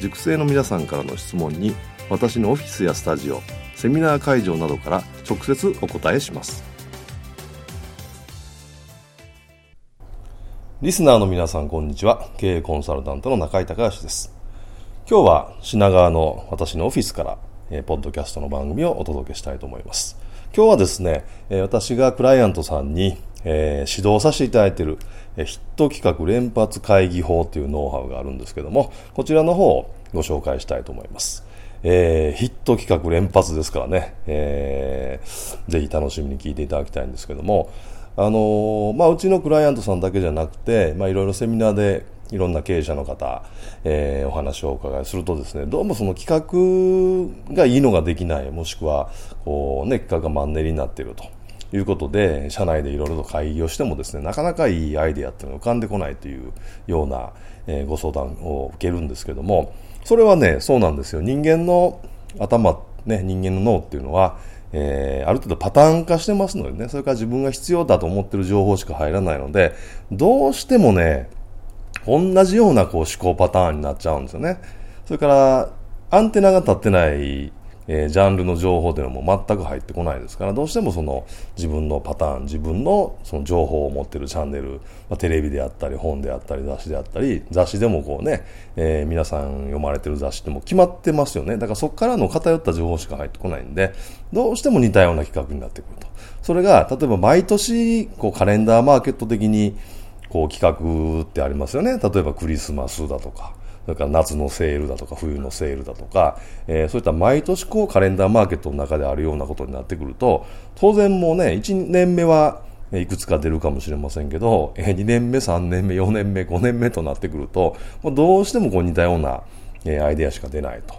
塾生の皆さんからの質問に私のオフィスやスタジオセミナー会場などから直接お答えします。リスナーの皆さんこんにちは。経営コンサルタントの中井隆義です。今日は品川の私のオフィスからえポッドキャストの番組をお届けしたいと思います。今日はですね、私がクライアントさんに、え指導させていただいている、ヒット企画連発会議法というノウハウがあるんですけども、こちらの方をご紹介したいと思います。えー、ヒット企画連発ですからね、えー、ぜひ楽しみに聞いていただきたいんですけども、あのー、まあ、うちのクライアントさんだけじゃなくて、まあ、いろいろセミナーでいろんな経営者の方、えー、お話をお伺いするとですね、どうもその企画がいいのができない、もしくは、こうね、企画がマンネリになっていると。いうことで、社内でいろいろと会議をしてもですね、なかなかいいアイデアっていうのが浮かんでこないというような、えー、ご相談を受けるんですけども、それはね、そうなんですよ。人間の頭、ね、人間の脳っていうのは、えー、ある程度パターン化してますのでね、それから自分が必要だと思ってる情報しか入らないので、どうしてもね、同じようなこう思考パターンになっちゃうんですよね。それから、アンテナが立ってないえー、ジャンルの情報というのも全く入ってこないですから、どうしてもその自分のパターン、自分のその情報を持ってるチャンネル、まあ、テレビであったり、本であったり、雑誌であったり、雑誌でもこうね、えー、皆さん読まれてる雑誌っても決まってますよね。だからそこからの偏った情報しか入ってこないんで、どうしても似たような企画になってくると。それが、例えば毎年、こうカレンダーマーケット的に、こう企画ってありますよね。例えばクリスマスだとか。それから夏のセールだとか冬のセールだとか、えー、そういった毎年こうカレンダーマーケットの中であるようなことになってくると、当然もうね、1年目はいくつか出るかもしれませんけど、2年目、3年目、4年目、5年目となってくると、どうしてもこう似たようなアイデアしか出ないと。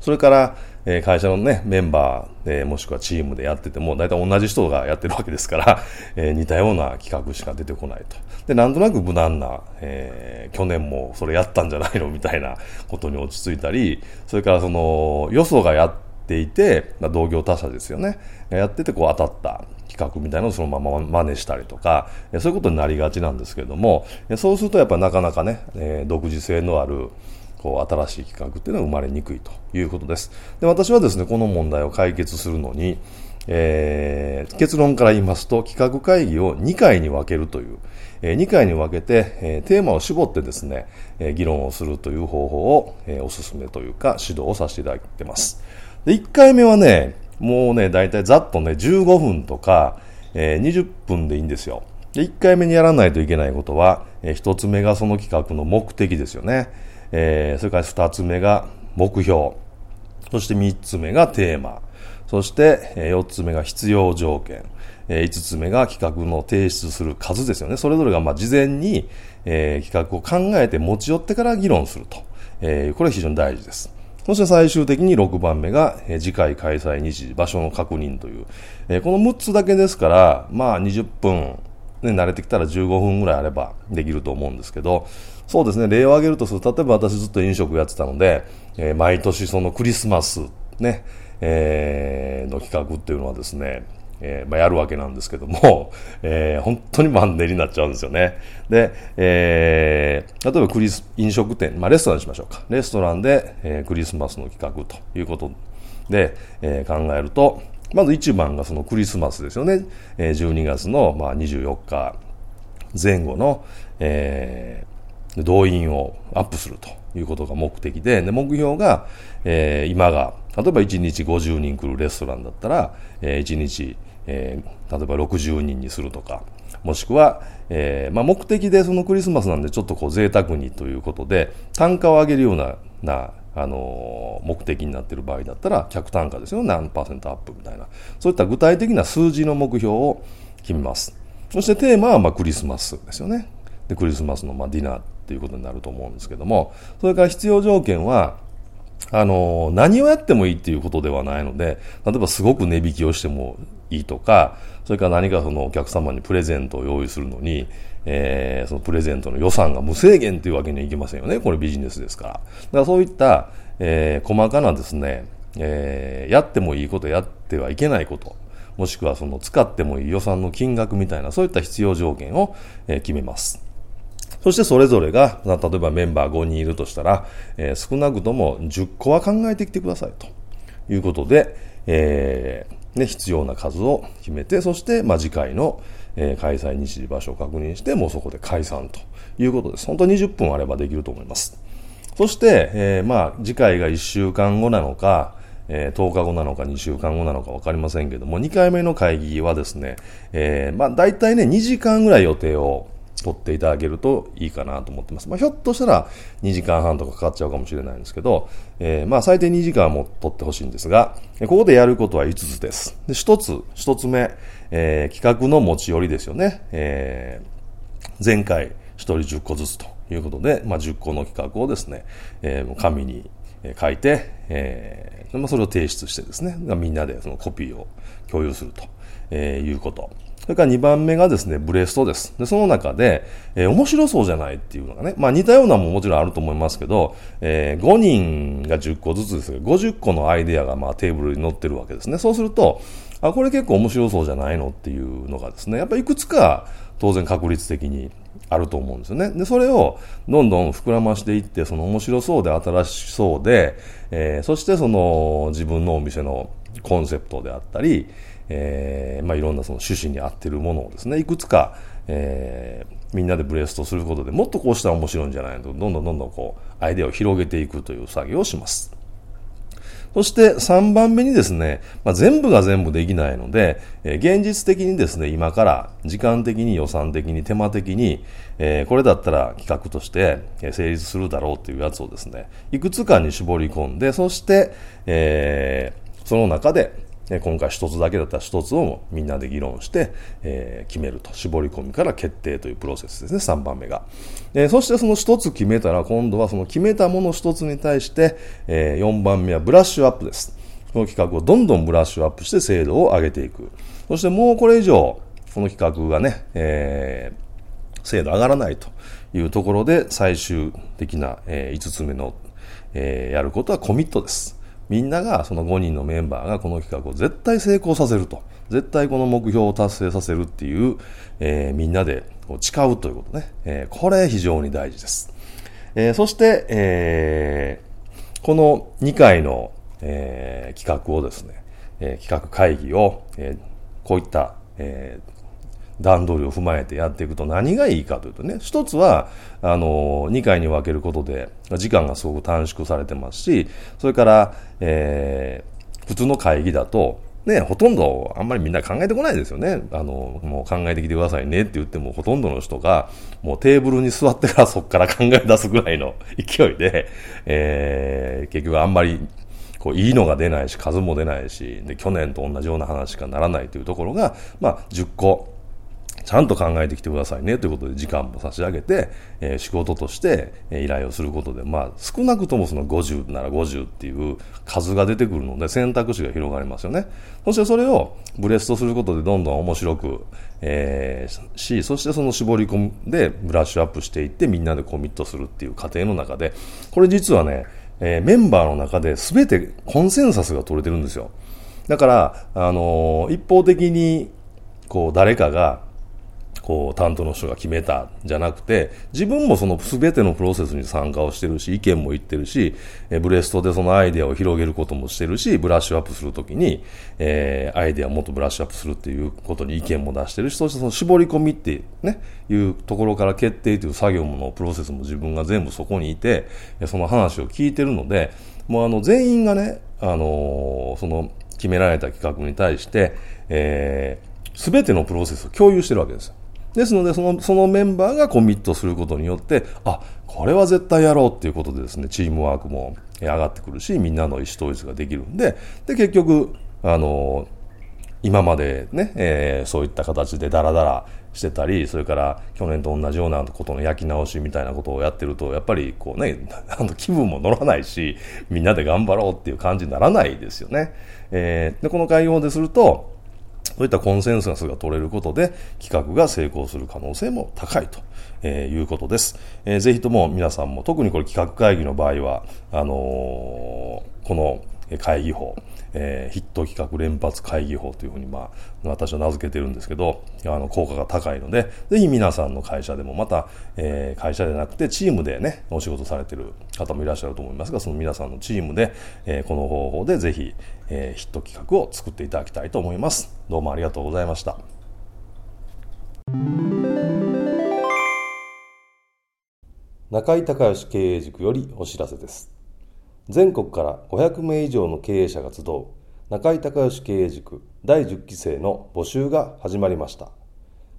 それから、え会社のね、メンバー、えもしくはチームでやってても、大体同じ人がやってるわけですから、え似たような企画しか出てこないと。で、なんとなく無難な、えー、去年もそれやったんじゃないのみたいなことに落ち着いたり、それからその、よそがやっていて、まあ、同業他社ですよね。やっててこう当たった企画みたいなのをそのまま真似したりとか、そういうことになりがちなんですけれども、そうするとやっぱなかなかね、え独自性のある、こう新しい企画っていうのは生まれにくいということです。で私はですね、この問題を解決するのに、えー、結論から言いますと、企画会議を2回に分けるという、えー、2回に分けて、えー、テーマを絞ってですね、えー、議論をするという方法を、えー、お勧めというか指導をさせていただいてます。で、1回目はね、もうね、だいたいざっとね、15分とか、えー、20分でいいんですよ。で、1回目にやらないといけないことは、えー、1つ目がその企画の目的ですよね。えー、それから2つ目が目標。そして3つ目がテーマ。そして、え、4つ目が必要条件。えー、5つ目が企画の提出する数ですよね。それぞれがま事前に、え、企画を考えて持ち寄ってから議論すると。え、これは非常に大事です。そして最終的に6番目が、え、次回開催日時、場所の確認という、え、この6つだけですから、まあ20分、ね、慣れてきたら15分ぐらいあればできると思うんですけど、そうですね、例を挙げるとすると、例えば私ずっと飲食やってたので、えー、毎年そのクリスマス、ね、えー、の企画っていうのはですね、えー、まあ、やるわけなんですけども、えー、本当にマンネリになっちゃうんですよね。で、えー、例えばクリス、飲食店、まあ、レストランにしましょうか。レストランで、え、クリスマスの企画ということで、え、考えると、まず一番がそのクリスマスですよね。えー、12月の、まあ、24日前後の、え動員をアップするということが目的で、で目標が、えー、今が、例えば1日50人来るレストランだったら、えー、1日、えー、例えば60人にするとか、もしくは、えーまあ、目的でそのクリスマスなんでちょっとこう贅沢にということで、単価を上げるような、な、あの、目的になっている場合だったら、客単価ですよ。何パーセントアップみたいな。そういった具体的な数字の目標を決めます。そしてテーマはまあクリスマスですよね。で、クリスマスのまあディナーっていうことになると思うんですけども、それから必要条件は、あの、何をやってもいいっていうことではないので、例えばすごく値引きをしてもいいとか、それから何かそのお客様にプレゼントを用意するのに、えー、そのプレゼントの予算が無制限というわけにはいきませんよね。これビジネスですから。だからそういった、えー、細かなですね、えー、やってもいいこと、やってはいけないこと、もしくはその使ってもいい予算の金額みたいな、そういった必要条件を、えー、決めます。そしてそれぞれが、例えばメンバー5人いるとしたら、えー、少なくとも10個は考えてきてくださいということで、えーね、必要な数を決めて、そして、まあ、次回の、えー、開催日時場所を確認して、もうそこで解散ということです。本当に20分あればできると思います。そして、えー、まあ、次回が1週間後なのか、えー、10日後なのか2週間後なのか分かりませんけども、2回目の会議はですね、えー、まあ、大体ね、2時間ぐらい予定を取っていただけるといいかなと思ってます。まあ、ひょっとしたら2時間半とかかかっちゃうかもしれないんですけど、えー、まあ最低2時間も取ってほしいんですが、ここでやることは5つです。で、1つ、1つ目、えー、企画の持ち寄りですよね。えー、前回1人10個ずつということで、まあ、10個の企画をですね、えー、紙に書いて、えー、それを提出してですね、みんなでそのコピーを共有すると、えー、いうこと。それから2番目がですね、ブレストです。で、その中で、えー、面白そうじゃないっていうのがね、まあ似たようなももちろんあると思いますけど、えー、5人が10個ずつですが、50個のアイデアがまあテーブルに載ってるわけですね。そうすると、あ、これ結構面白そうじゃないのっていうのがですね、やっぱいくつか当然確率的にあると思うんですよね。で、それをどんどん膨らましていって、その面白そうで新しそうで、えー、そしてその自分のお店のコンセプトであったり、えー、まあ、いろんなその趣旨に合ってるものをですね、いくつか、えー、みんなでブレストすることでもっとこうしたら面白いんじゃないのと、どんどんどんどんこう、アイデアを広げていくという作業をします。そして3番目にですね、まあ、全部が全部できないので、えー、現実的にですね、今から時間的に予算的に手間的に、えー、これだったら企画として成立するだろうっていうやつをですね、いくつかに絞り込んで、そして、えー、その中で今回一つだけだったら一つをみんなで議論して、えー、決めると。絞り込みから決定というプロセスですね、3番目が。え、そしてその一つ決めたら、今度はその決めたもの一つに対して、え、4番目はブラッシュアップです。この企画をどんどんブラッシュアップして精度を上げていく。そしてもうこれ以上、この企画がね、えー、精度上がらないというところで最終的な、えー、5つ目の、えー、やることはコミットです。みんなが、その5人のメンバーがこの企画を絶対成功させると。絶対この目標を達成させるっていう、えー、みんなで誓うということね。えー、これ非常に大事です。えー、そして、えー、この2回の、えー、企画をですね、えー、企画会議を、えー、こういった、えー、段取りを踏まえてやっていくと何がいいかというとね、一つは、あの、2回に分けることで、時間がすごく短縮されてますし、それから、えー、普通の会議だと、ね、ほとんどあんまりみんな考えてこないですよね。あの、もう考えてきてくださいねって言っても、ほとんどの人が、もうテーブルに座ってからそこから考え出すぐらいの勢いで、えー、結局あんまりこういいのが出ないし、数も出ないし、で、去年と同じような話しかならないというところが、まあ、10個、ちゃんと考えてきてくださいねということで時間も差し上げて、えー、仕事として、え依頼をすることで、まあ、少なくともその50なら50っていう数が出てくるので選択肢が広がりますよね。そしてそれをブレストすることでどんどん面白く、えー、し、そしてその絞り込んでブラッシュアップしていってみんなでコミットするっていう過程の中で、これ実はね、えー、メンバーの中で全てコンセンサスが取れてるんですよ。だから、あの、一方的に、こう、誰かが、こう担当の人が決めたじゃなくて自分もその全てのプロセスに参加をしてるし意見も言ってるしブレストでそのアイデアを広げることもしてるしブラッシュアップするときに、えー、アイデアをもっとブラッシュアップするっていうことに意見も出してるしそしてその絞り込みってねいうところから決定という作業のプロセスも自分が全部そこにいてその話を聞いてるのでもうあの全員がね、あのー、その決められた企画に対して、えー、全てのプロセスを共有してるわけですよ。ですので、その、そのメンバーがコミットすることによって、あ、これは絶対やろうっていうことでですね、チームワークも上がってくるし、みんなの意思統一ができるんで、で、結局、あの、今までね、えー、そういった形でダラダラしてたり、それから去年と同じようなことの焼き直しみたいなことをやってると、やっぱりこうね、あの気分も乗らないし、みんなで頑張ろうっていう感じにならないですよね。えー、で、この会合ですると、そういったコンセンサスが取れることで企画が成功する可能性も高いと、えいうことです。えー、ぜひとも皆さんも特にこれ企画会議の場合は、あのー、この会議法、えー、ヒット企画連発会議法というふうに、まあ、私は名付けてるんですけど、あの、効果が高いので、ぜひ皆さんの会社でも、また、えー、会社でなくてチームでね、お仕事されてる方もいらっしゃると思いますが、その皆さんのチームで、えー、この方法でぜひ、えー、ヒット企画を作っていただきたいと思います。どうもありがとうございました。中井隆義経営塾よりお知らせです。全国から500名以上の経営者が集う中井隆義経営塾第10期生の募集が始まりました。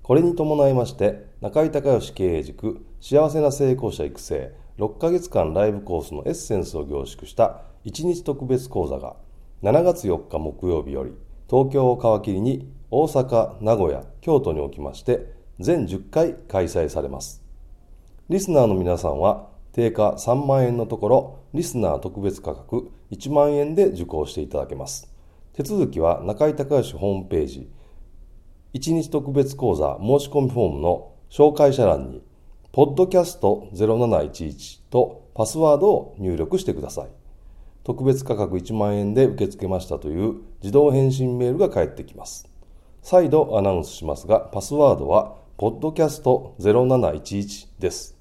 これに伴いまして中井隆義経営塾幸せな成功者育成6ヶ月間ライブコースのエッセンスを凝縮した1日特別講座が7月4日木曜日より東京を皮切りに大阪、名古屋、京都におきまして全10回開催されます。リスナーの皆さんは定価3万円のところ、リスナー特別価格1万円で受講していただけます。手続きは中井隆義ホームページ、1日特別講座申し込みフォームの紹介者欄に、ポッドキャスト0711とパスワードを入力してください。特別価格1万円で受け付けましたという自動返信メールが返ってきます。再度アナウンスしますが、パスワードは、ポッドキャスト0711です。